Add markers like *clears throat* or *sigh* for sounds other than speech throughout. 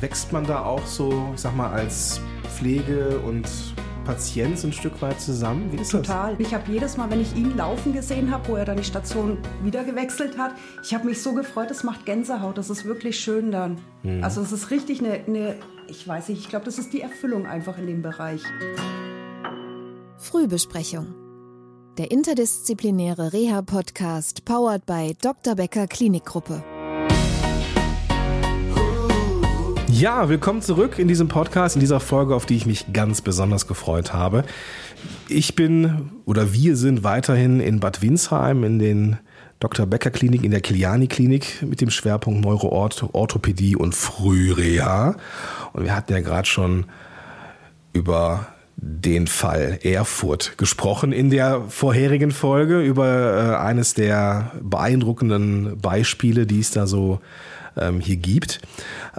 wächst man da auch so, ich sag mal, als Pflege und Patient ein Stück weit zusammen? Wie ist Total. Das? Ich habe jedes Mal, wenn ich ihn laufen gesehen habe, wo er dann die Station wieder gewechselt hat, ich habe mich so gefreut, das macht Gänsehaut. Das ist wirklich schön dann. Mhm. Also es ist richtig eine, eine, ich weiß nicht, ich glaube, das ist die Erfüllung einfach in dem Bereich. Frühbesprechung. Der interdisziplinäre Reha-Podcast powered by Dr. Becker Klinikgruppe. Ja, willkommen zurück in diesem Podcast, in dieser Folge, auf die ich mich ganz besonders gefreut habe. Ich bin oder wir sind weiterhin in Bad Windsheim in den Dr. Becker Klinik, in der Kiliani Klinik mit dem Schwerpunkt Neuroorthopädie und Frühreha. Und wir hatten ja gerade schon über den Fall Erfurt gesprochen in der vorherigen Folge über äh, eines der beeindruckenden Beispiele, die es da so ähm, hier gibt.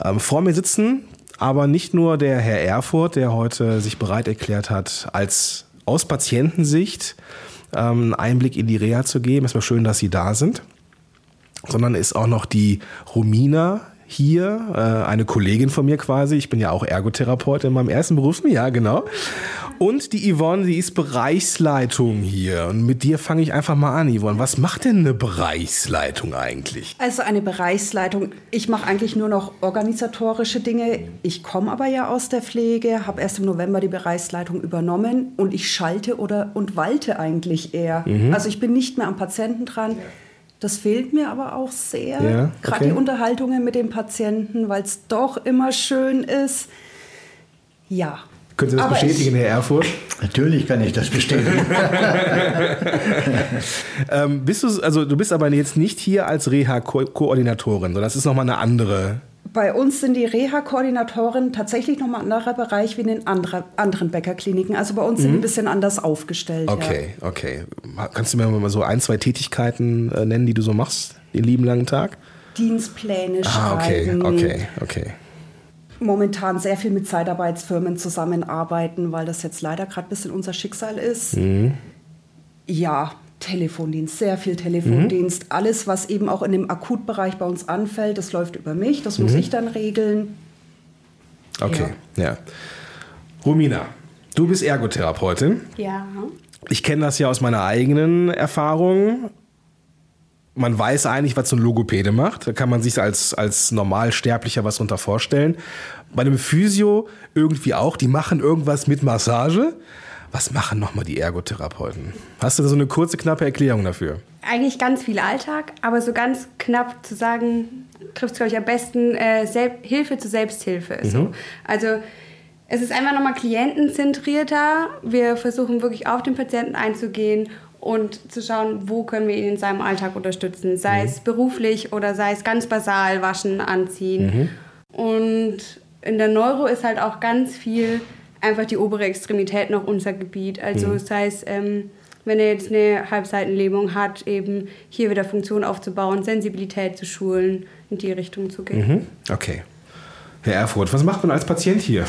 Ähm, vor mir sitzen aber nicht nur der Herr Erfurt, der heute sich bereit erklärt hat, als aus Patientensicht ähm, einen Einblick in die Reha zu geben. Es war schön, dass Sie da sind. Sondern ist auch noch die Romina hier, äh, eine Kollegin von mir quasi. Ich bin ja auch Ergotherapeut in meinem ersten Berufsjahr, genau. Und die Yvonne, die ist Bereichsleitung hier. Und mit dir fange ich einfach mal an, Yvonne. Was macht denn eine Bereichsleitung eigentlich? Also eine Bereichsleitung, ich mache eigentlich nur noch organisatorische Dinge. Ich komme aber ja aus der Pflege, habe erst im November die Bereichsleitung übernommen und ich schalte oder und walte eigentlich eher. Mhm. Also ich bin nicht mehr am Patienten dran. Das fehlt mir aber auch sehr. Ja, Gerade okay. die Unterhaltungen mit dem Patienten, weil es doch immer schön ist. Ja, können Sie das aber bestätigen, Herr Erfurt? Natürlich kann ich das bestätigen. *laughs* ähm, bist du, also du bist aber jetzt nicht hier als Reha-Koordinatorin, sondern das ist nochmal eine andere. Bei uns sind die Reha-Koordinatoren tatsächlich nochmal ein anderer Bereich wie in den andere, anderen Bäckerkliniken. Also bei uns mhm. sind ein bisschen anders aufgestellt. Okay, ja. okay. Kannst du mir mal so ein, zwei Tätigkeiten äh, nennen, die du so machst, den lieben langen Tag? Dienstpläne ah, schreiben. okay, okay, okay momentan sehr viel mit Zeitarbeitsfirmen zusammenarbeiten, weil das jetzt leider gerade ein bisschen unser Schicksal ist. Mhm. Ja, Telefondienst, sehr viel Telefondienst. Mhm. Alles, was eben auch in dem Akutbereich bei uns anfällt, das läuft über mich, das muss mhm. ich dann regeln. Okay, ja. ja. Romina, du bist Ergotherapeutin. Ja. Ich kenne das ja aus meiner eigenen Erfahrung man weiß eigentlich, was so ein Logopäde macht. Da kann man sich als, als Normalsterblicher was darunter vorstellen. Bei einem Physio irgendwie auch. Die machen irgendwas mit Massage. Was machen nochmal die Ergotherapeuten? Hast du da so eine kurze, knappe Erklärung dafür? Eigentlich ganz viel Alltag, aber so ganz knapp zu sagen, trifft es, glaube ich, am besten äh, Hilfe zur Selbsthilfe. Mhm. So. Also es ist einfach nochmal klientenzentrierter. Wir versuchen wirklich auf den Patienten einzugehen und zu schauen, wo können wir ihn in seinem Alltag unterstützen, sei mhm. es beruflich oder sei es ganz basal, waschen, anziehen. Mhm. Und in der Neuro ist halt auch ganz viel einfach die obere Extremität noch unser Gebiet. Also mhm. sei es, ähm, wenn er jetzt eine Halbseitenlähmung hat, eben hier wieder Funktion aufzubauen, Sensibilität zu schulen, in die Richtung zu gehen. Mhm. Okay. Herr Erfurt, was macht man als Patient hier?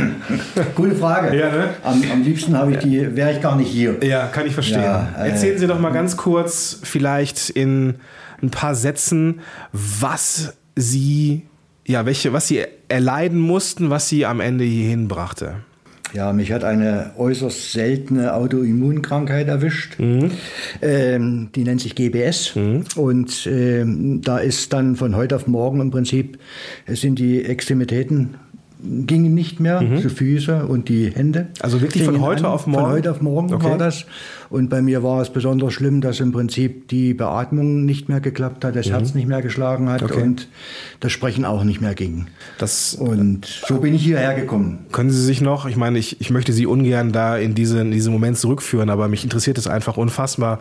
*laughs* Gute Frage. Ja, ne? am, am, liebsten ich die, wäre ich gar nicht hier. Ja, kann ich verstehen. Ja, äh, Erzählen Sie doch mal ganz kurz, vielleicht in ein paar Sätzen, was Sie, ja, welche, was Sie erleiden mussten, was Sie am Ende hierhin brachte. Ja, mich hat eine äußerst seltene Autoimmunkrankheit erwischt. Mhm. Ähm, die nennt sich GBS. Mhm. Und ähm, da ist dann von heute auf morgen im Prinzip, sind die Extremitäten gingen nicht mehr, mhm. die Füße und die Hände. Also wirklich von heute an. auf morgen? Von heute auf morgen okay. war das. Und bei mir war es besonders schlimm, dass im Prinzip die Beatmung nicht mehr geklappt hat, das mhm. Herz nicht mehr geschlagen hat okay. und das Sprechen auch nicht mehr ging. Das, und so bin ich hierher gekommen. Können Sie sich noch, ich meine, ich, ich möchte Sie ungern da in, diese, in diesen Moment zurückführen, aber mich interessiert es einfach unfassbar,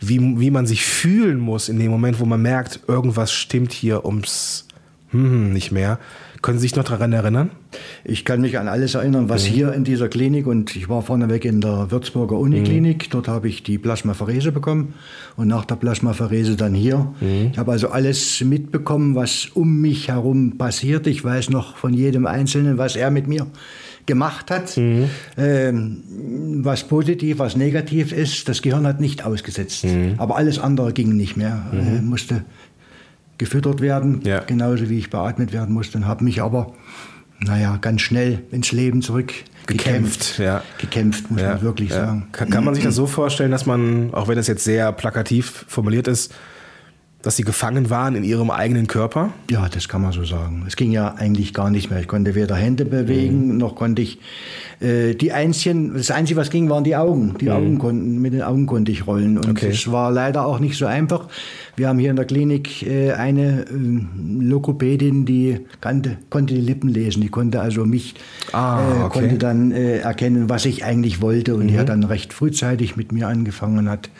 wie, wie man sich fühlen muss in dem Moment, wo man merkt, irgendwas stimmt hier ums hm, nicht mehr. Können Sie sich noch daran erinnern? Ich kann mich an alles erinnern, was mhm. hier in dieser Klinik und ich war vorneweg in der Würzburger Uniklinik. Mhm. Dort habe ich die Plasmapherese bekommen und nach der Plasmapherese dann hier. Mhm. Ich habe also alles mitbekommen, was um mich herum passiert. Ich weiß noch von jedem Einzelnen, was er mit mir gemacht hat. Mhm. Ähm, was positiv, was negativ ist, das Gehirn hat nicht ausgesetzt. Mhm. Aber alles andere ging nicht mehr. Mhm. Äh, musste gefüttert werden, Ja. genauso wie ich beatmet werden musste. Und habe mich aber, naja, ganz schnell ins Leben zurück Gekämpft, ja. Gekämpft, muss man wirklich ja. sagen. Kann, kann man sich das so vorstellen, dass man, auch wenn das jetzt sehr plakativ formuliert ist, dass sie gefangen waren in ihrem eigenen Körper? Ja, das kann man so sagen. Es ging ja eigentlich gar nicht mehr. Ich konnte weder Hände bewegen, noch konnte ich äh, die Einzige, das Einzige, was ging, waren die Augen. Die Augen konnten, mit den Augen konnte ich rollen. Und Okay. es war leider auch nicht so einfach. Wir haben hier in der Klinik äh, eine ähm, Lokopädin, die kannte, konnte die Lippen lesen. Die konnte also mich, Ah, äh, okay. konnte dann äh, erkennen, was ich eigentlich wollte. Und die hat dann recht frühzeitig mit mir angefangen und hat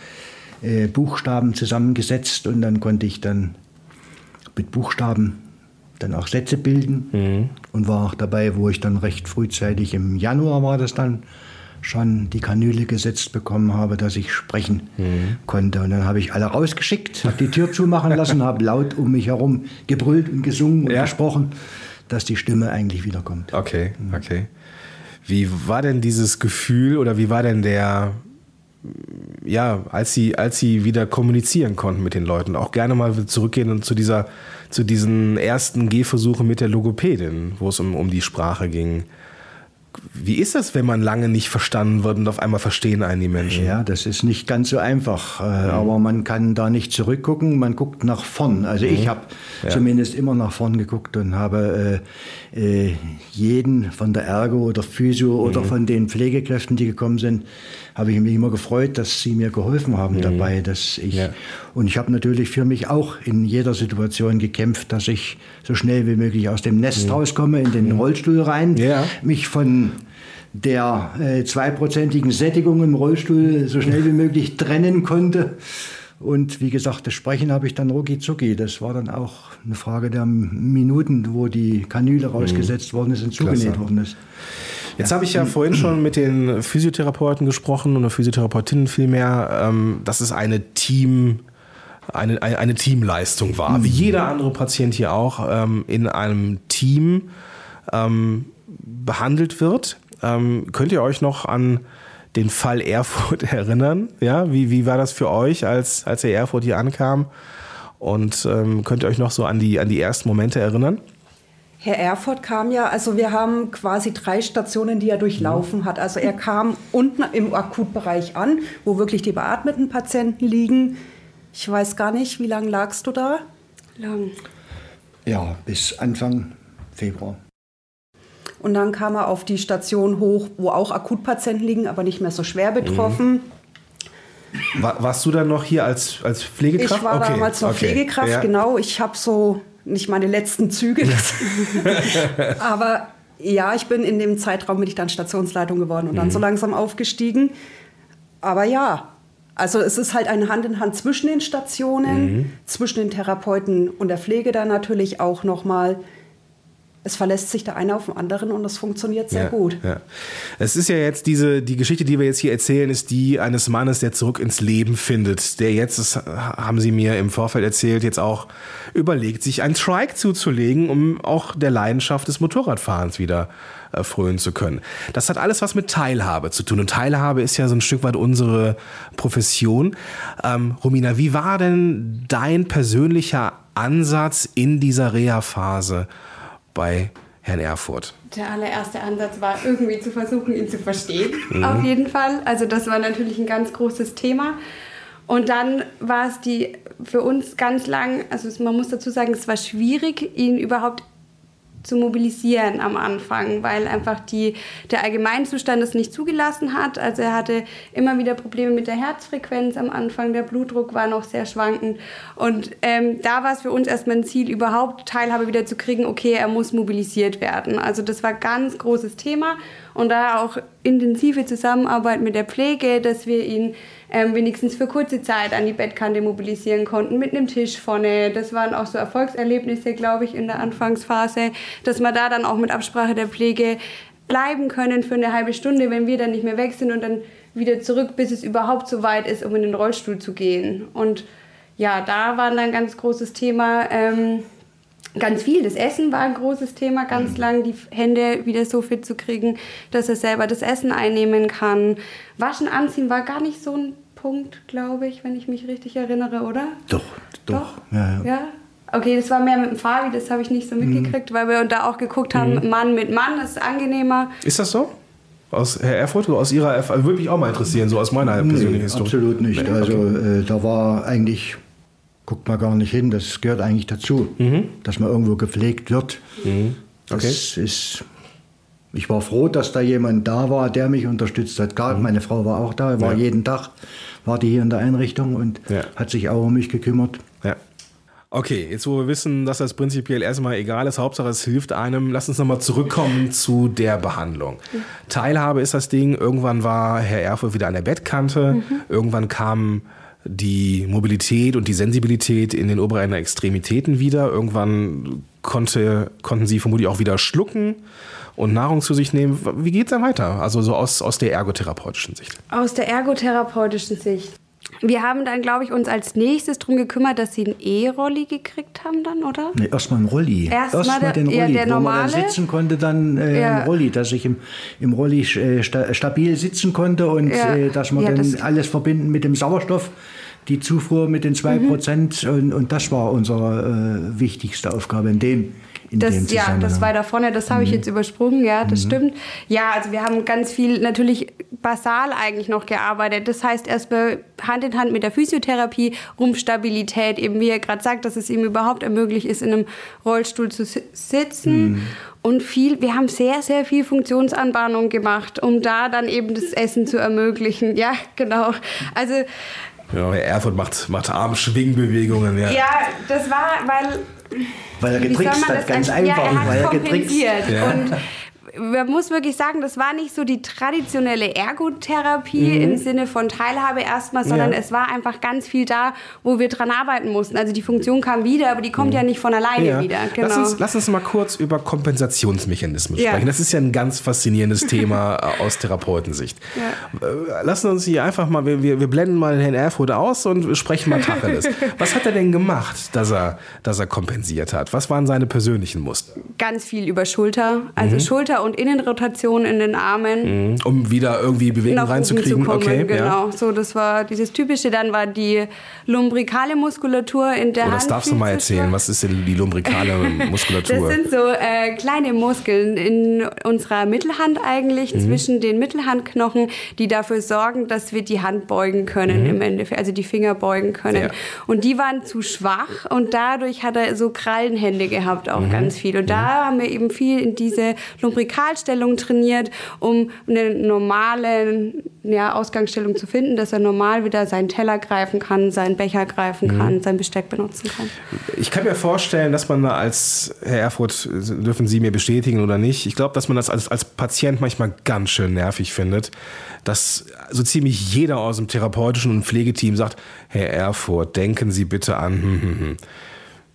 äh, Buchstaben zusammengesetzt und dann konnte ich dann mit Buchstaben dann auch Sätze bilden und war auch dabei, wo ich dann recht frühzeitig im Januar war das dann schon die Kanüle gesetzt bekommen habe, dass ich sprechen konnte. Und dann habe ich alle rausgeschickt, habe die Tür zumachen lassen, habe laut um mich herum gebrüllt und gesungen und Ja. gesprochen, dass die Stimme eigentlich wiederkommt. Okay, okay. Wie war denn dieses Gefühl oder wie war denn der, ja, als sie, als sie wieder kommunizieren konnten mit den Leuten, auch gerne mal zurückgehen und zu dieser, zu diesen ersten Gehversuchen mit der Logopädin, wo es um, um die Sprache ging. Wie ist das, wenn man lange nicht verstanden wird und auf einmal verstehen einen die Menschen? Ja, das ist nicht ganz so einfach, äh, aber man kann da nicht zurückgucken, man guckt nach vorn. Also ich habe zumindest immer nach vorn geguckt und habe äh, äh, jeden von der Ergo oder Physio oder von den Pflegekräften, die gekommen sind, habe ich mich immer gefreut, dass sie mir geholfen haben dabei, dass ich Ja. und ich habe natürlich für mich auch in jeder Situation gekämpft, dass ich so schnell wie möglich aus dem Nest rauskomme, in den Rollstuhl rein, Ja. mich von der äh, zweiprozentigen Sättigung im Rollstuhl so schnell wie möglich trennen konnte. Und wie gesagt, das Sprechen habe ich dann rucki zucki. Das war dann auch eine Frage der Minuten, wo die Kanüle rausgesetzt worden ist und zugenäht Klasse. worden ist. Jetzt habe ich ja vorhin schon mit den Physiotherapeuten gesprochen oder Physiotherapeutinnen vielmehr, ähm, dass es eine Team, eine, eine, eine Teamleistung war. Wie jeder andere Patient hier auch ähm, in einem Team ähm, behandelt wird. Ähm, könnt ihr euch noch an den Fall Erfurt *laughs* erinnern? Ja, wie, wie war das für euch, als, als der Erfurt hier ankam? Und ähm, könnt ihr euch noch so an die, an die ersten Momente erinnern? Herr Erfurt kam ja, also wir haben quasi drei Stationen, die er durchlaufen hat. Also er kam unten im Akutbereich an, wo wirklich die beatmeten Patienten liegen. Ich weiß gar nicht, wie lange lagst du da? Lang. Ja, bis Anfang Februar. Und dann kam er auf die Station hoch, wo auch Akutpatienten liegen, aber nicht mehr so schwer betroffen. War, warst du dann noch hier als, als Pflegekraft? Ich war Okay, damals noch okay. Pflegekraft, Ja. genau. Ich habe so nicht meine letzten Züge. *laughs* *laughs* Aber ja, ich bin in dem Zeitraum bin ich dann Stationsleitung geworden und dann Mhm. so langsam aufgestiegen. Aber ja, also es ist halt ein Hand in Hand zwischen den Stationen, Mhm. zwischen den Therapeuten und der Pflege dann natürlich auch nochmal. Es verlässt sich der eine auf den anderen und es funktioniert sehr ja, gut. Ja. Es ist ja jetzt diese, die Geschichte, die wir jetzt hier erzählen, ist die eines Mannes, der zurück ins Leben findet, der jetzt, das haben Sie mir im Vorfeld erzählt, jetzt auch überlegt, sich einen Trike zuzulegen, um auch der Leidenschaft des Motorradfahrens wieder äh, frönen zu können. Das hat alles was mit Teilhabe zu tun. Und Teilhabe ist ja so ein Stück weit unsere Profession. Ähm, Romina, wie war denn dein persönlicher Ansatz in dieser Reha-Phase bei Herrn Erfurt? Der allererste Ansatz war irgendwie zu versuchen, ihn zu verstehen. Auf jeden Fall. Also das war natürlich ein ganz großes Thema. Und dann war es die für uns ganz lang, also man muss dazu sagen, es war schwierig, ihn überhaupt zu mobilisieren am Anfang, weil einfach die, der Allgemeinzustand es nicht zugelassen hat. Also er hatte immer wieder Probleme mit der Herzfrequenz am Anfang, der Blutdruck war noch sehr schwankend. Und ähm, da war es für uns erstmal ein Ziel, überhaupt Teilhabe wieder zu kriegen, okay, er muss mobilisiert werden. Also das war ganz großes Thema und da auch intensive Zusammenarbeit mit der Pflege, dass wir ihn ähm, wenigstens für kurze Zeit an die Bettkante mobilisieren konnten mit einem Tisch vorne. Das waren auch so Erfolgserlebnisse, glaube ich, in der Anfangsphase, dass wir da dann auch mit Absprache der Pflege bleiben können für eine halbe Stunde, wenn wir dann nicht mehr weg sind und dann wieder zurück, bis es überhaupt so weit ist, um in den Rollstuhl zu gehen. Und ja, da war dann ein ganz großes Thema. Ähm, Ganz viel. Das Essen war ein großes Thema, ganz lang die Hände wieder so fit zu kriegen, dass er selber das Essen einnehmen kann. Waschen, anziehen war gar nicht so ein Punkt, glaube ich, wenn ich mich richtig erinnere, oder? Doch, doch. Ja, ja. Ja, Okay, das war mehr mit dem Fabi, das habe ich nicht so mitgekriegt, Mhm. weil wir da auch geguckt haben, Mann mit Mann ist angenehmer. Ist das so? Aus Herr Erfurt oder aus Ihrer Erfahrung? Würde mich auch mal interessieren, so aus meiner persönlichen Nee, Historie. absolut nicht. Nee, Also okay. äh, da war eigentlich, guckt man gar nicht hin, das gehört eigentlich dazu, dass man irgendwo gepflegt wird. Das ist, ich war froh, dass da jemand da war, der mich unterstützt hat. Gar, Meine Frau war auch da, war Ja. jeden Tag, war die hier in der Einrichtung und Ja. hat sich auch um mich gekümmert. Ja. Okay, jetzt wo wir wissen, dass das prinzipiell erstmal egal ist, Hauptsache es hilft einem, lass uns nochmal zurückkommen zu der Behandlung. Teilhabe ist das Ding, irgendwann war Herr Erfurt wieder an der Bettkante, irgendwann kam die Mobilität und die Sensibilität in den oberen Extremitäten wieder, irgendwann konnte, konnten sie vermutlich auch wieder schlucken und Nahrung zu sich nehmen. Wie geht es dann weiter? Also so aus, aus der ergotherapeutischen Sicht. Aus der ergotherapeutischen Sicht. Wir haben dann, glaube ich, uns als nächstes darum gekümmert, dass sie einen E-Rolli gekriegt haben dann, oder? Nee, erstmal ein Rolli. Erst mal der- den ja, Rolli, der wo man normale. dann sitzen konnte, dann äh, Ja. ein Rolli, dass ich im, im Rolli äh, sta stabil sitzen konnte und Ja. äh, dass man Ja, dann das- alles verbinden mit dem Sauerstoff, die Zufuhr mit den Mhm. 2% und, und das war unsere äh, wichtigste Aufgabe in dem, in dem Das, ja, Zusammenhang. das war da vorne, das habe ich jetzt übersprungen, ja, das stimmt. Ja, also wir haben ganz viel natürlich basal eigentlich noch gearbeitet. Das heißt erstmal Hand in Hand mit der Physiotherapie, Rumpfstabilität, eben wie er gerade sagt, dass es ihm überhaupt ermöglicht ist, in einem Rollstuhl zu si- sitzen. Und viel, wir haben sehr, sehr viel Funktionsanbahnung gemacht, um da dann eben das Essen zu ermöglichen. Ja, genau. Also Ja, Erfurt macht, macht Armschwingbewegungen. Ja. ja, das war, weil Weil er getrickst hat, ganz einfach, Ja, er hat weil er getrickst. Ja. Und man muss wirklich sagen, das war nicht so die traditionelle Ergotherapie im Sinne von Teilhabe erstmal, sondern Mhm. Ja. es war einfach ganz viel da, wo wir dran arbeiten mussten. Also die Funktion kam wieder, aber die kommt ja nicht von alleine Mhm. Ja. wieder. Genau. Lass, uns, lass uns mal kurz über Kompensationsmechanismen Ja. sprechen. Das ist ja ein ganz faszinierendes Thema *laughs* äh, aus Therapeutensicht. Äh, Lassen uns hier einfach mal, wir, wir blenden mal Herrn Erfurt aus und sprechen mal Tacheles. *laughs* Was hat er denn gemacht, dass er, dass er kompensiert hat? Was waren seine persönlichen Muster? ganz viel über Schulter, Mhm. also Schulter- und Innenrotation in den Armen. Um wieder irgendwie Bewegung reinzukriegen? okay, genau. So, das war dieses typische. Dann war die lumbrikale Muskulatur in der Ja. Oh, Hand. das darfst du mal erzählen. Was ist denn die lumbrikale *laughs* Muskulatur? Das sind so äh, kleine Muskeln in unserer Mittelhand eigentlich, Mhm. zwischen den Mittelhandknochen, die dafür sorgen, dass wir die Hand beugen können im Endeffekt, also die Finger beugen können. Mhm. Ja. Und die waren zu schwach und dadurch hat er so Krallenhände gehabt, auch Mhm. ganz viel. Und da haben wir eben viel in diese Lumbrikalstellung trainiert, um eine normale ja, Ausgangsstellung zu finden, dass er normal wieder seinen Teller greifen kann, seinen Becher greifen Mhm. kann, sein Besteck benutzen kann. Ich kann mir vorstellen, dass man da als, Herr Erfurt, dürfen Sie mir bestätigen oder nicht, ich glaube, dass man das als, als Patient manchmal ganz schön nervig findet, dass so ziemlich jeder aus dem therapeutischen und Pflegeteam sagt, Herr Erfurt, denken Sie bitte an. Hm, hm, hm.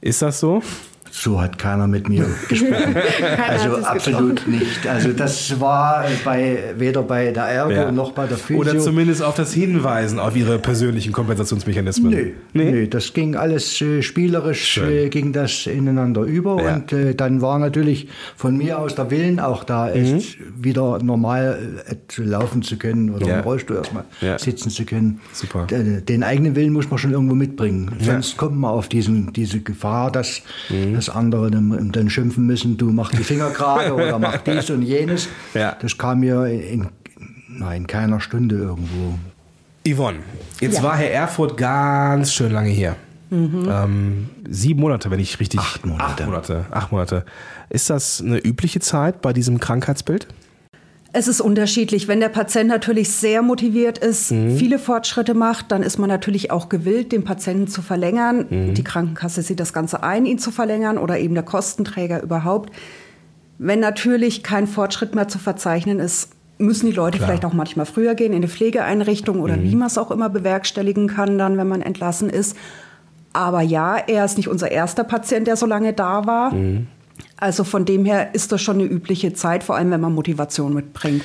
Ist das so? So hat keiner mit mir *laughs* gesprochen. also absolut nicht. Also das war bei, weder bei der Ergo Ja. noch bei der Physio. Oder zumindest auf das Hinweisen auf Ihre persönlichen Kompensationsmechanismen. Nö, nee? das ging alles äh, spielerisch, äh, ging das ineinander über Ja. und äh, dann war natürlich von mir aus der Willen auch da, echt wieder normal äh, zu laufen zu können oder Ja. im Rollstuhl erstmal Ja. sitzen zu können. Super. D- Den eigenen Willen muss man schon irgendwo mitbringen, sonst kommt man auf diesen, diese Gefahr, dass, dass andere dann, dann schimpfen müssen, du mach die Finger gerade *laughs* oder mach dies und jenes. Ja. Das kam mir in, na, in keiner Stunde irgendwo. Yvonne, jetzt war Herr Erfurt ganz schön lange hier. Ähm, sieben Monate, wenn ich richtig. Acht Monate. Acht Monate. Acht Monate. Ist das eine übliche Zeit bei diesem Krankheitsbild? Es ist unterschiedlich. Wenn der Patient natürlich sehr motiviert ist, viele Fortschritte macht, dann ist man natürlich auch gewillt, den Patienten zu verlängern. Die Krankenkasse sieht das Ganze ein, ihn zu verlängern oder eben der Kostenträger überhaupt. Wenn natürlich kein Fortschritt mehr zu verzeichnen ist, müssen die Leute Klar. vielleicht auch manchmal früher gehen in eine Pflegeeinrichtung oder wie man es auch immer bewerkstelligen kann, dann, wenn man entlassen ist. Aber ja, er ist nicht unser erster Patient, der so lange da war. Also von dem her ist das schon eine übliche Zeit, vor allem wenn man Motivation mitbringt.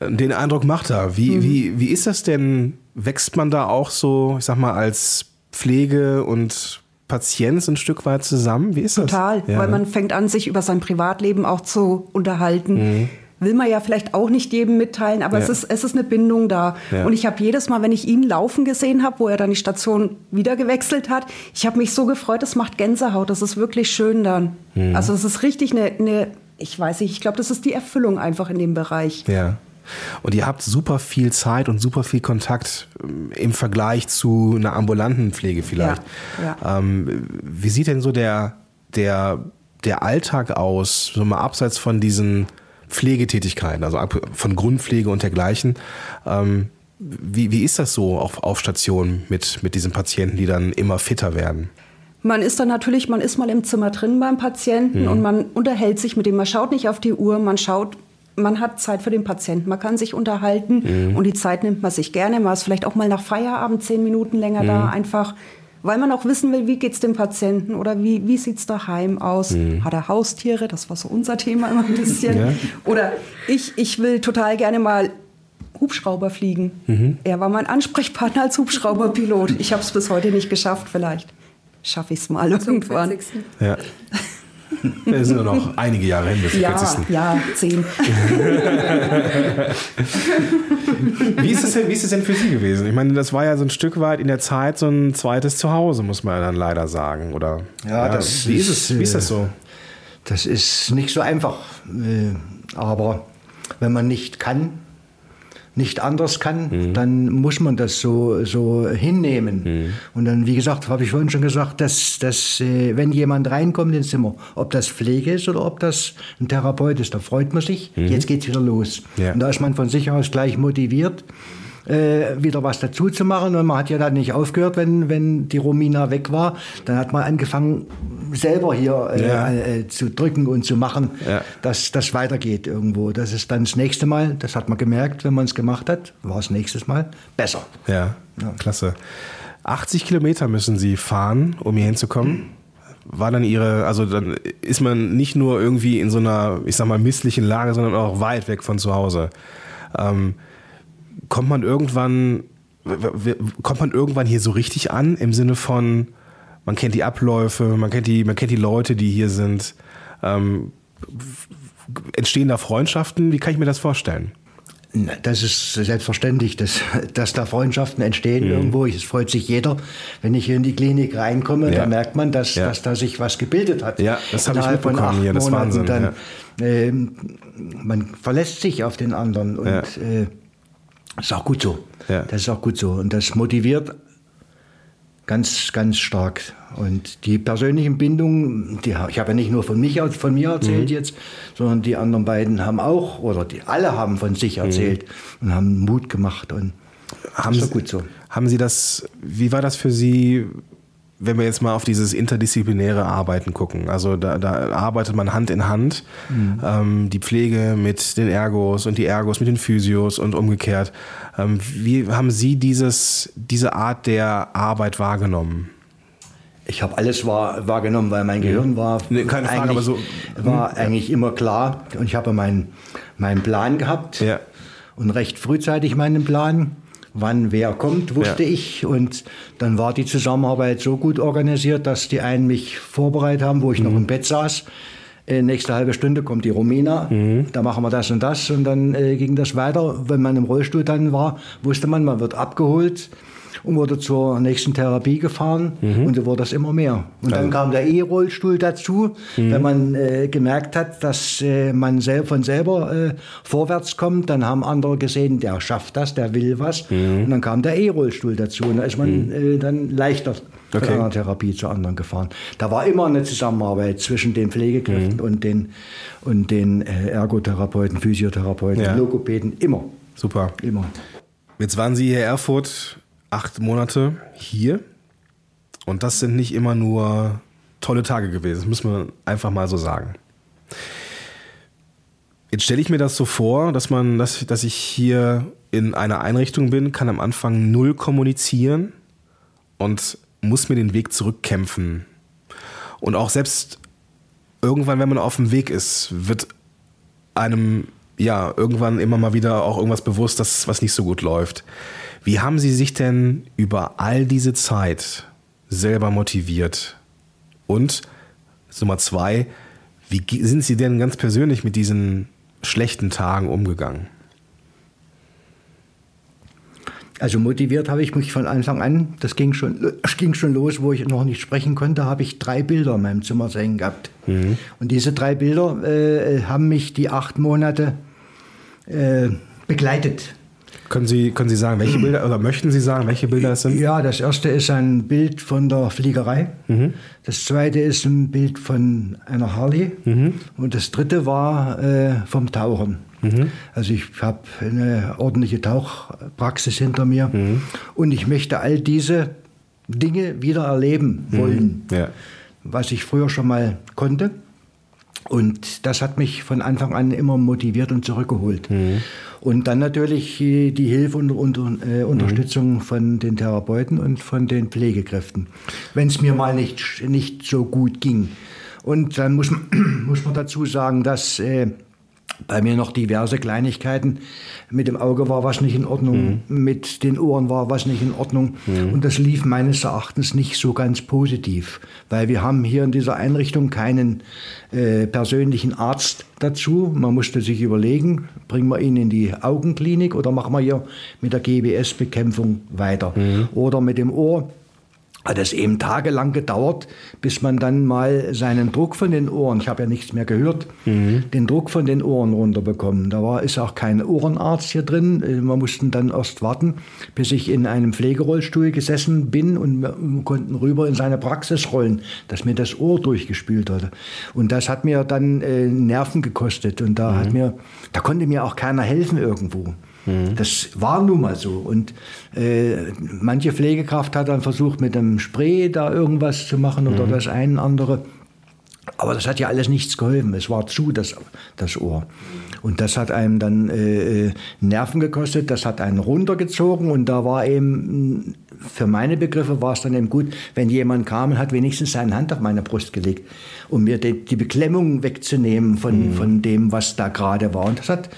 Den Eindruck macht er. Wie, wie, wie ist das denn? Wächst man da auch so, ich sag mal, als Pflege und Patient ein Stück weit zusammen? Wie ist das? Total, Ja, weil ne? man fängt an, sich über sein Privatleben auch zu unterhalten. Will man ja vielleicht auch nicht jedem mitteilen, aber Ja. es, ist, es ist eine Bindung da. Ja. Und ich habe jedes Mal, wenn ich ihn laufen gesehen habe, wo er dann die Station wieder gewechselt hat, ich habe mich so gefreut, das macht Gänsehaut, das ist wirklich schön dann. Mhm. Also es ist richtig eine, eine ich weiß nicht, ich glaube, das ist die Erfüllung einfach in dem Bereich. Ja. Und ihr habt super viel Zeit und super viel Kontakt ähm, im Vergleich zu einer ambulanten Pflege vielleicht. Ja, Ähm, wie sieht denn so der, der, der Alltag aus, so mal abseits von diesen Pflegetätigkeiten, also von Grundpflege und dergleichen? Ähm, wie, wie ist das so auf, auf Station mit, mit diesen Patienten, die dann immer fitter werden? Man ist dann natürlich, man ist mal im Zimmer drin beim Patienten und man unterhält sich mit dem. Man schaut nicht auf die Uhr, man schaut, man hat Zeit für den Patienten, man kann sich unterhalten und die Zeit nimmt man sich gerne. Man ist vielleicht auch mal nach Feierabend zehn Minuten länger da, einfach weil man auch wissen will, wie geht's dem Patienten oder wie, wie sieht's daheim aus? Hat er Haustiere? Das war so unser Thema immer ein bisschen. Ja. Oder ich, ich will total gerne mal Hubschrauber fliegen. Er war mein Ansprechpartner als Hubschrauberpilot. Ich habe es bis heute nicht geschafft, vielleicht schaffe ich es mal Zum irgendwann. 40. Ja. Es sind nur noch einige Jahre hin bis zum Ja, 40. ja, zehn. Wie ist, es denn, wie ist es denn für Sie gewesen? Ich meine, das war ja so ein Stück weit in der Zeit so ein zweites Zuhause, muss man dann leider sagen, oder? Ja, das wie ist ist, es? Wie ist das äh, so? Das ist nicht so einfach. äh, Aber wenn man nicht kann, nicht anders kann, Mhm. dann muss man das so, so hinnehmen. Mhm. Und dann, wie gesagt, habe ich vorhin schon gesagt, dass, dass äh, wenn jemand reinkommt ins Zimmer, ob das Pflege ist oder ob das ein Therapeut ist, da freut man sich, jetzt geht's wieder los. Mhm. Ja. Und da ist man von sich aus gleich motiviert, äh, wieder was dazu zu machen. Und man hat ja dann nicht aufgehört, wenn, wenn die Romina weg war. Dann hat man angefangen, selber hier äh, Ja. äh, zu drücken und zu machen, Ja. dass das weitergeht irgendwo. Das ist dann das nächste Mal, das hat man gemerkt, wenn man es gemacht hat, war es nächstes Mal besser. Ja, klasse. 80 Kilometer müssen Sie fahren, um hier hinzukommen. War dann Ihre, also dann ist man nicht nur irgendwie in so einer, ich sag mal, misslichen Lage, sondern auch weit weg von zu Hause. Ähm, kommt man irgendwann, kommt man irgendwann hier so richtig an im Sinne von, man kennt die Abläufe, man kennt die, man kennt die Leute, die hier sind. Ähm, entstehen da Freundschaften? Wie kann ich mir das vorstellen? Das ist selbstverständlich, dass, dass da Freundschaften entstehen Mhm. irgendwo. Es freut sich jeder. Wenn ich hier in die Klinik reinkomme, Ja. da merkt man, dass, Ja. dass da sich was gebildet hat. Ja, das habe ich mitbekommen hier, das Monaten Wahnsinn, Dann, ähm, man verlässt sich auf den anderen und Ja. äh, ist auch gut so. Ja. Das ist auch gut so. Und das motiviert ganz, ganz stark. Und die persönlichen Bindungen, die, ich habe ja nicht nur von, mich, von mir erzählt Mhm. jetzt, sondern die anderen beiden haben auch, oder die alle haben von sich Mhm. erzählt und haben Mut gemacht. Und Haben ist Sie, doch gut so. Haben Sie das, wie war das für Sie, wenn wir jetzt mal auf dieses interdisziplinäre Arbeiten gucken? Also da, da arbeitet man Hand in Hand, Mhm. ähm, die Pflege mit den Ergos und die Ergos mit den Physios und umgekehrt. Ähm, wie haben Sie dieses, diese Art der Arbeit wahrgenommen? Ich habe alles wahr, wahrgenommen, weil mein Gehirn war, Mhm. Nee, keine Frage, eigentlich, aber so- war eigentlich immer klar. Und ich habe meinen meinen Plan gehabt Ja. und recht frühzeitig meinen Plan. Wann wer kommt, wusste Ja. ich. Und dann war die Zusammenarbeit so gut organisiert, dass die einen mich vorbereitet haben, wo ich Mhm. noch im Bett saß. Äh, nächste halbe Stunde kommt die Romina, Mhm. da machen wir das und das und dann äh, ging das weiter. Wenn man im Rollstuhl dann war, wusste man, man wird abgeholt und wurde zur nächsten Therapie gefahren Mhm. und so wurde das immer mehr. Und dann kam der E-Rollstuhl dazu, Mhm. wenn man äh, gemerkt hat, dass äh, man sel von selber äh, vorwärts kommt, dann haben andere gesehen, der schafft das, der will was Mhm. und dann kam der E-Rollstuhl dazu und da ist man äh, dann leichter von Okay. einer Therapie zur anderen gefahren. Da war immer eine Zusammenarbeit zwischen den Pflegekräften Mhm. und den, und den äh, Ergotherapeuten, Physiotherapeuten, Ja. Logopäden, immer, Super. immer. Jetzt waren Sie hier Erfurt acht Monate hier und das sind nicht immer nur tolle Tage gewesen, das muss man einfach mal so sagen. Jetzt stelle ich mir das so vor, dass man, dass, dass ich hier in einer Einrichtung bin, kann am Anfang null kommunizieren und muss mir den Weg zurückkämpfen. Und auch selbst irgendwann, wenn man auf dem Weg ist, wird einem ja irgendwann immer mal wieder auch irgendwas bewusst, dass was nicht so gut läuft. Wie haben Sie sich denn über all diese Zeit selber motiviert? Und Nummer zwei, wie sind Sie denn ganz persönlich mit diesen schlechten Tagen umgegangen? Also motiviert habe ich mich von Anfang an, das ging schon, ging schon los, wo ich noch nicht sprechen konnte, habe ich drei Bilder in meinem Zimmer hängen gehabt. Mhm. Und diese drei Bilder äh, haben mich die acht Monate äh, begleitet. Können Sie, können Sie sagen, welche Bilder, oder möchten Sie sagen, welche Bilder es sind? Ja, das erste ist ein Bild von der Fliegerei. Mhm. Das zweite ist ein Bild von einer Harley. Mhm. Und das dritte war äh, vom Tauchen. Mhm. Also ich habe eine ordentliche Tauchpraxis hinter mir. Mhm. Und ich möchte all diese Dinge wieder erleben mhm. wollen, ja. was ich früher schon mal konnte. Und das hat mich von Anfang an immer motiviert und zurückgeholt. Mhm. Und dann natürlich die Hilfe und, und äh, Unterstützung mhm. von den Therapeuten und von den Pflegekräften, wenn es mir mal nicht, nicht so gut ging. Und dann muss man, *clears throat* muss man dazu sagen, dass äh, bei mir noch diverse Kleinigkeiten. Mit dem Auge war was nicht in Ordnung, mhm. mit den Ohren war was nicht in Ordnung. Mhm. Und das lief meines Erachtens nicht so ganz positiv, weil wir haben hier in dieser Einrichtung keinen äh, persönlichen Arzt dazu. Man musste sich überlegen, bringen wir ihn in die Augenklinik oder machen wir hier mit der GBS-Bekämpfung weiter. Mhm. Oder mit dem Ohr hat es eben tagelang gedauert, bis man dann mal seinen Druck von den Ohren, ich habe ja nichts mehr gehört, mhm. den Druck von den Ohren runterbekommen. Da war, ist auch kein Ohrenarzt hier drin. Äh, wir mussten dann erst warten, bis ich in einem Pflegerollstuhl gesessen bin und wir konnten rüber in seine Praxis rollen, dass mir das Ohr durchgespült hatte. Und das hat mir dann äh, Nerven gekostet und da mhm. hat mir, da konnte mir auch keiner helfen irgendwo. Mhm. Das war nun mal so. Und äh, manche Pflegekraft hat dann versucht, mit einem Spray da irgendwas zu machen oder mhm. das eine andere. Aber das hat ja alles nichts geholfen. Es war zu, das, das Ohr. Und das hat einem dann äh, äh Nerven gekostet, das hat einen runtergezogen und da war eben, für meine Begriffe war es dann eben gut, wenn jemand kam und hat wenigstens seine Hand auf meine Brust gelegt, um mir die, die Beklemmung wegzunehmen von, mhm. von dem, was da gerade war. Und das hat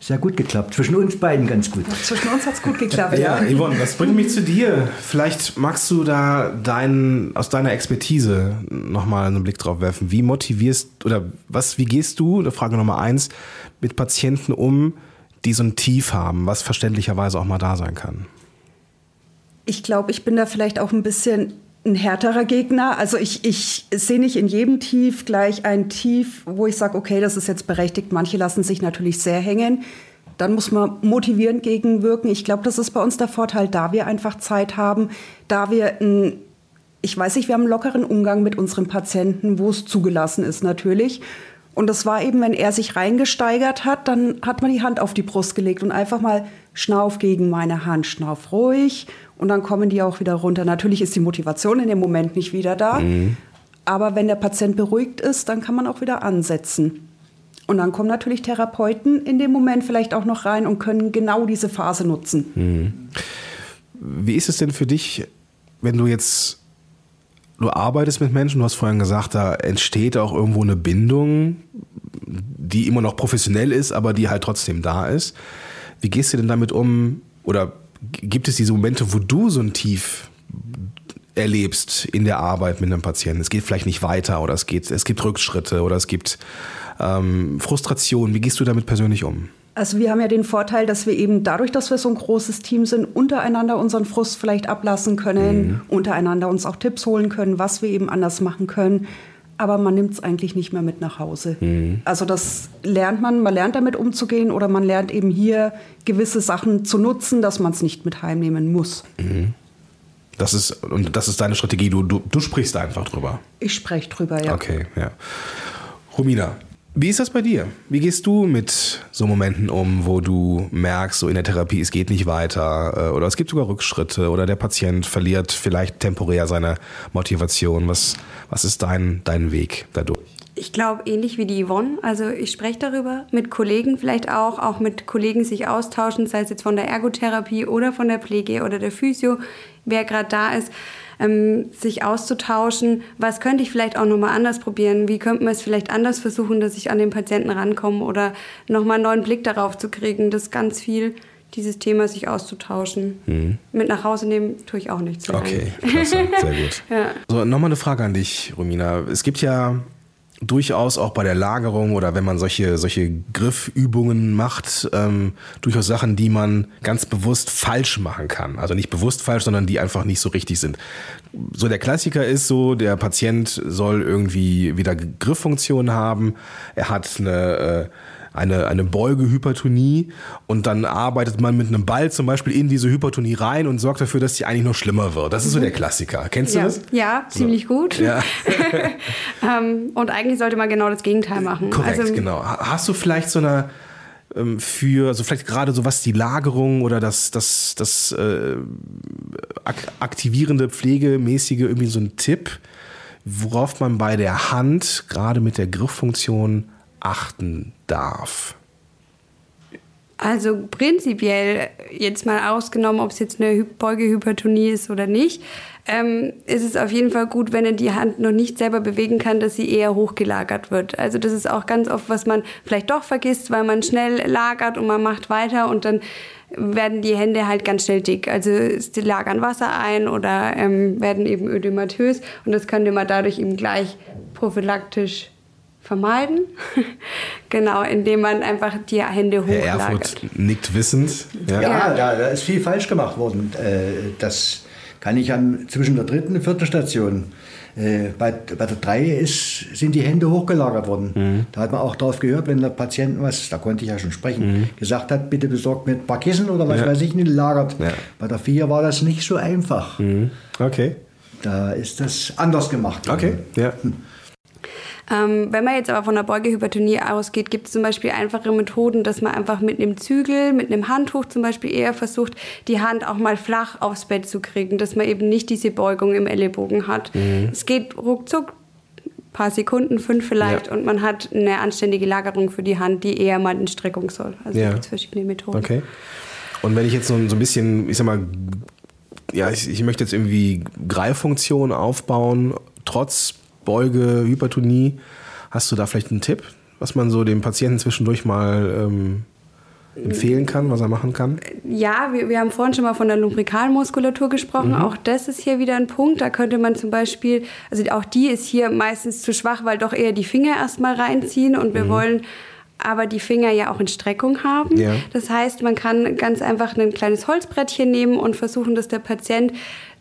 sehr gut geklappt. Zwischen uns beiden ganz gut. Zwischen uns hat es gut geklappt. ja, Yvonne, das bringt mich zu dir. Vielleicht magst du da dein, aus deiner Expertise nochmal einen Blick drauf werfen. Wie motivierst oder was, wie gehst du, Frage Nummer eins, mit Patienten um, die so ein Tief haben, was verständlicherweise auch mal da sein kann? Ich glaube, ich bin da vielleicht auch ein bisschen ein härterer Gegner. Also ich, ich sehe nicht in jedem Tief gleich ein Tief, wo ich sage, okay, das ist jetzt berechtigt. Manche lassen sich natürlich sehr hängen. Dann muss man motivierend gegenwirken. Ich glaube, das ist bei uns der Vorteil, da wir einfach Zeit haben, da wir ein, ich weiß nicht, wir haben einen lockeren Umgang mit unseren Patienten, wo es zugelassen ist natürlich. Und das war eben, wenn er sich reingesteigert hat, dann hat man die Hand auf die Brust gelegt und einfach mal schnauf gegen meine Hand, schnauf ruhig und dann kommen die auch wieder runter. Natürlich ist die Motivation in dem Moment nicht wieder da, mhm. aber wenn der Patient beruhigt ist, dann kann man auch wieder ansetzen. Und dann kommen natürlich Therapeuten in dem Moment vielleicht auch noch rein und können genau diese Phase nutzen. Mhm. Wie ist es denn für dich, wenn du jetzt du arbeitest mit Menschen, du hast vorhin gesagt, da entsteht auch irgendwo eine Bindung, die immer noch professionell ist, aber die halt trotzdem da ist. Wie gehst du denn damit um? Oder gibt es diese Momente, wo du so ein Tief erlebst in der Arbeit mit einem Patienten? Es geht vielleicht nicht weiter oder es, geht, es gibt Rückschritte oder es gibt ähm, Frustration. Wie gehst du damit persönlich um? Also wir haben ja den Vorteil, dass wir eben dadurch, dass wir so ein großes Team sind, untereinander unseren Frust vielleicht ablassen können, mhm. untereinander uns auch Tipps holen können, was wir eben anders machen können aber man nimmt es eigentlich nicht mehr mit nach Hause. Mhm. Also das lernt man, man lernt damit umzugehen oder man lernt eben hier gewisse Sachen zu nutzen, dass man es nicht mit heimnehmen muss. Mhm. Das ist, und das ist deine Strategie, du, du, du sprichst einfach drüber. Ich spreche drüber, ja. Okay, ja. Romina, wie ist das bei dir? Wie gehst du mit so Momenten um, wo du merkst, so in der Therapie, es geht nicht weiter äh, oder es gibt sogar Rückschritte oder der Patient verliert vielleicht temporär seine Motivation? Was, was ist dein, dein Weg dadurch? Ich glaube, ähnlich wie die Yvonne. Also ich spreche darüber mit Kollegen vielleicht auch, auch mit Kollegen sich austauschen, sei es jetzt von der Ergotherapie oder von der Pflege oder der Physio, wer gerade da ist ähm, sich auszutauschen. Was könnte ich vielleicht auch nochmal anders probieren? Wie könnte man es vielleicht anders versuchen, dass ich an den Patienten rankomme oder nochmal einen neuen Blick darauf zu kriegen? Das ganz viel dieses Thema sich auszutauschen. Mhm. Mit nach Hause nehmen tue ich auch nichts. Okay, klasse, sehr *laughs* gut. ja. So, nochmal eine Frage an dich, Romina. Es gibt ja durchaus auch bei der Lagerung oder wenn man solche, solche Griffübungen macht, ähm, durchaus Sachen, die man ganz bewusst falsch machen kann. Also nicht bewusst falsch, sondern die einfach nicht so richtig sind. So der Klassiker ist so, der Patient soll irgendwie wieder Grifffunktion haben. Er hat eine, äh, eine, eine Beugehypertonie und dann arbeitet man mit einem Ball zum Beispiel in diese Hypertonie rein und sorgt dafür, dass sie eigentlich noch schlimmer wird. Das ist so der Klassiker. Kennst ja. du das? Ja, ziemlich so. gut. Ja. *laughs* ähm, und eigentlich sollte man genau das Gegenteil machen. Korrekt, also, genau. Hast du vielleicht so eine ähm, für, also vielleicht gerade so was die Lagerung oder das, das, das äh, aktivierende, pflegemäßige irgendwie so ein Tipp, worauf man bei der Hand gerade mit der Grifffunktion achten darf? Also prinzipiell, jetzt mal ausgenommen, ob es jetzt eine Beugehypertonie ist oder nicht, ähm, ist es auf jeden Fall gut, wenn er die Hand noch nicht selber bewegen kann, dass sie eher hochgelagert wird. Also das ist auch ganz oft, was man vielleicht doch vergisst, weil man schnell lagert und man macht weiter und dann werden die Hände halt ganz schnell dick. Also sie lagern Wasser ein oder ähm, werden eben ödematös und das könnte man dadurch eben gleich prophylaktisch vermeiden. *laughs* genau, indem man einfach die Hände hochlagert. Herr Erfurt nickt wissend. Ja, ja da, da, ist viel falsch gemacht worden. Äh, das kann ich an, zwischen der dritten und vierten Station. Äh, bei, bei der drei ist, sind die Hände hochgelagert worden. Mhm. Da hat man auch darauf gehört, wenn der Patient was, da konnte ich ja schon sprechen, mhm. gesagt hat, bitte besorgt mit ein paar Kissen oder was ja. weiß ich nicht, lagert. Ja. Bei der vier war das nicht so einfach. Mhm. Okay. Da ist das anders gemacht worden. Okay, ja. Hm. Ähm, wenn man jetzt aber von der Beugehypertonie ausgeht, gibt es zum Beispiel einfache Methoden, dass man einfach mit einem Zügel, mit einem Handtuch zum Beispiel eher versucht, die Hand auch mal flach aufs Bett zu kriegen, dass man eben nicht diese Beugung im Ellenbogen hat. Mhm. Es geht ruckzuck, paar Sekunden, fünf vielleicht, ja. und man hat eine anständige Lagerung für die Hand, die eher mal in Streckung soll. Also ja. gibt es verschiedene Methoden. Okay. Und wenn ich jetzt so, so ein bisschen, ich sag mal, ja, ich, ich möchte jetzt irgendwie Greiffunktion aufbauen, trotz Beuge, Hypertonie. Hast du da vielleicht einen Tipp, was man so dem Patienten zwischendurch mal ähm, empfehlen kann, was er machen kann? Ja, wir, wir haben vorhin schon mal von der Lumbrikalmuskulatur gesprochen. Mhm. Auch das ist hier wieder ein Punkt. Da könnte man zum Beispiel, also auch die ist hier meistens zu schwach, weil doch eher die Finger erstmal reinziehen und wir mhm. wollen aber die Finger ja auch in Streckung haben. Ja. Das heißt, man kann ganz einfach ein kleines Holzbrettchen nehmen und versuchen, dass der Patient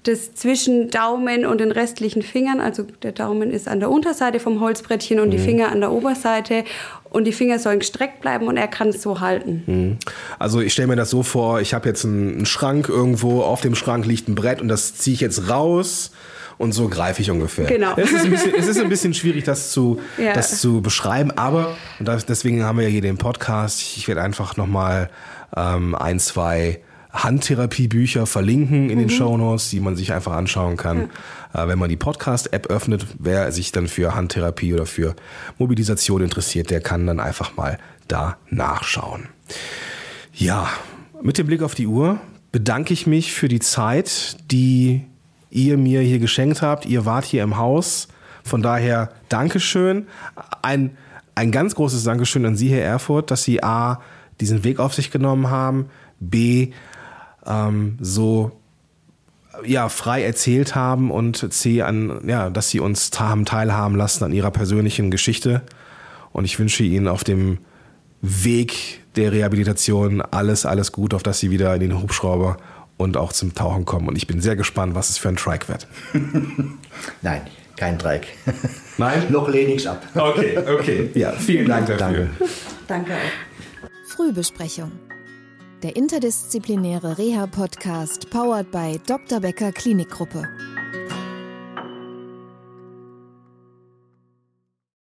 das zwischen Daumen und den restlichen Fingern, also der Daumen ist an der Unterseite vom Holzbrettchen und mhm. die Finger an der Oberseite und die Finger sollen gestreckt bleiben und er kann es so halten. Mhm. Also ich stelle mir das so vor, ich habe jetzt einen, einen Schrank irgendwo, auf dem Schrank liegt ein Brett und das ziehe ich jetzt raus und so greife ich ungefähr. Genau. Es ist ein bisschen, es ist ein bisschen *laughs* schwierig, das zu, ja. das zu beschreiben, aber und das, deswegen haben wir ja hier den Podcast. Ich werde einfach nochmal ähm, ein, zwei Handtherapiebücher verlinken in den mhm. Shownotes, die man sich einfach anschauen kann. Ja. Äh, wenn man die Podcast-App öffnet, wer sich dann für Handtherapie oder für Mobilisation interessiert, der kann dann einfach mal da nachschauen. Ja, mit dem Blick auf die Uhr bedanke ich mich für die Zeit, die ihr mir hier geschenkt habt. Ihr wart hier im Haus. Von daher Dankeschön. Ein, ein ganz großes Dankeschön an Sie, Herr Erfurt, dass Sie A, diesen Weg auf sich genommen haben, B, ähm, so ja, frei erzählt haben und C, an, ja, dass sie uns haben teilhaben lassen an ihrer persönlichen Geschichte. Und ich wünsche Ihnen auf dem Weg der Rehabilitation alles, alles gut, auf dass Sie wieder in den Hubschrauber und auch zum Tauchen kommen. Und ich bin sehr gespannt, was es für ein Trike wird. *laughs* Nein, kein Trike. *laughs* Nein? Noch lehne ich ab. Okay, okay. Ja, vielen Dank dafür. Danke. Danke auch. Frühbesprechung der interdisziplinäre Reha-Podcast powered by Dr. Becker Klinikgruppe.